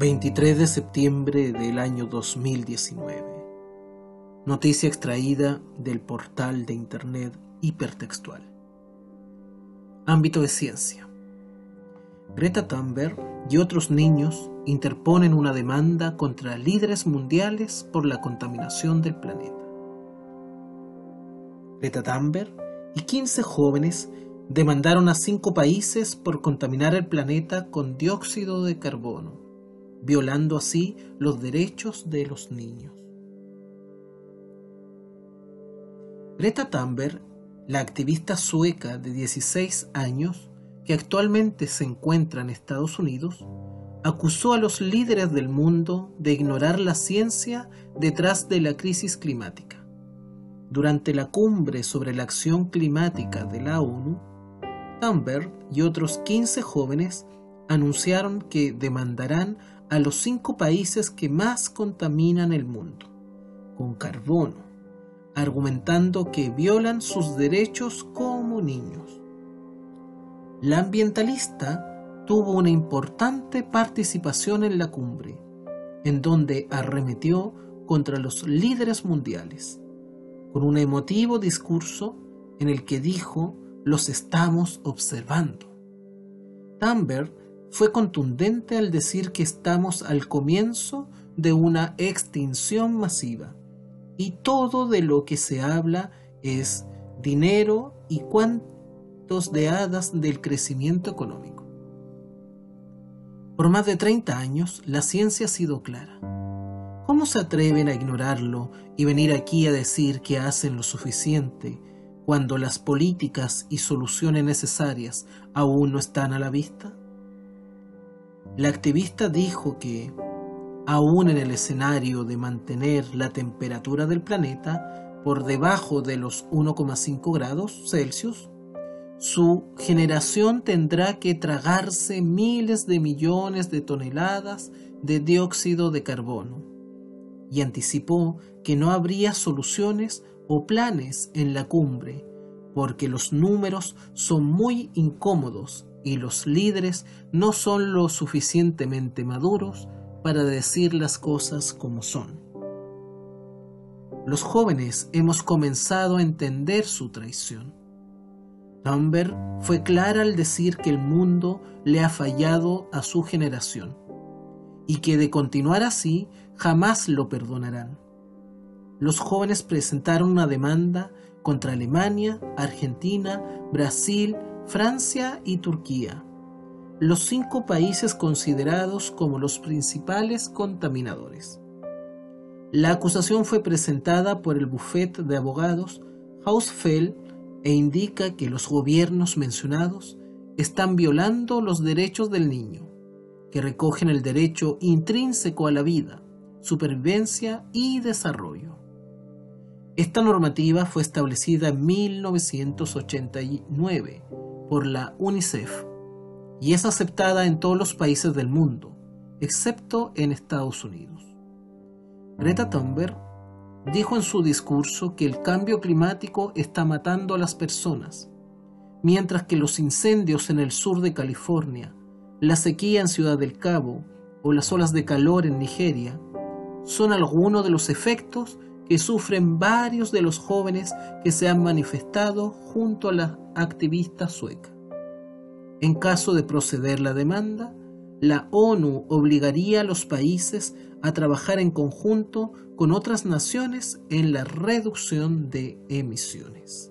23 de septiembre del año 2019. Noticia extraída del portal de Internet hipertextual. Ámbito de ciencia. Greta Thunberg y otros niños interponen una demanda contra líderes mundiales por la contaminación del planeta. Greta Thunberg y 15 jóvenes demandaron a cinco países por contaminar el planeta con dióxido de carbono violando así los derechos de los niños. Greta Thunberg, la activista sueca de 16 años que actualmente se encuentra en Estados Unidos, acusó a los líderes del mundo de ignorar la ciencia detrás de la crisis climática. Durante la cumbre sobre la acción climática de la ONU, Thunberg y otros 15 jóvenes anunciaron que demandarán a los cinco países que más contaminan el mundo, con carbono, argumentando que violan sus derechos como niños. La ambientalista tuvo una importante participación en la cumbre, en donde arremetió contra los líderes mundiales, con un emotivo discurso en el que dijo los estamos observando. Thunberg fue contundente al decir que estamos al comienzo de una extinción masiva y todo de lo que se habla es dinero y cuantos de hadas del crecimiento económico. Por más de 30 años la ciencia ha sido clara. ¿Cómo se atreven a ignorarlo y venir aquí a decir que hacen lo suficiente cuando las políticas y soluciones necesarias aún no están a la vista? La activista dijo que, aún en el escenario de mantener la temperatura del planeta por debajo de los 1,5 grados Celsius, su generación tendrá que tragarse miles de millones de toneladas de dióxido de carbono y anticipó que no habría soluciones o planes en la cumbre porque los números son muy incómodos y los líderes no son lo suficientemente maduros para decir las cosas como son. Los jóvenes hemos comenzado a entender su traición. Thunberg fue clara al decir que el mundo le ha fallado a su generación y que de continuar así jamás lo perdonarán. Los jóvenes presentaron una demanda contra Alemania, Argentina, Brasil, Francia y Turquía, los cinco países considerados como los principales contaminadores. La acusación fue presentada por el bufete de abogados Hausfeld e indica que los gobiernos mencionados están violando los derechos del niño, que recogen el derecho intrínseco a la vida, supervivencia y desarrollo. Esta normativa fue establecida en 1989 por la UNICEF y es aceptada en todos los países del mundo, excepto en Estados Unidos. Greta Thunberg dijo en su discurso que el cambio climático está matando a las personas, mientras que los incendios en el sur de California, la sequía en Ciudad del Cabo o las olas de calor en Nigeria son algunos de los efectos que sufren varios de los jóvenes que se han manifestado junto a la activista sueca. En caso de proceder la demanda, la ONU obligaría a los países a trabajar en conjunto con otras naciones en la reducción de emisiones.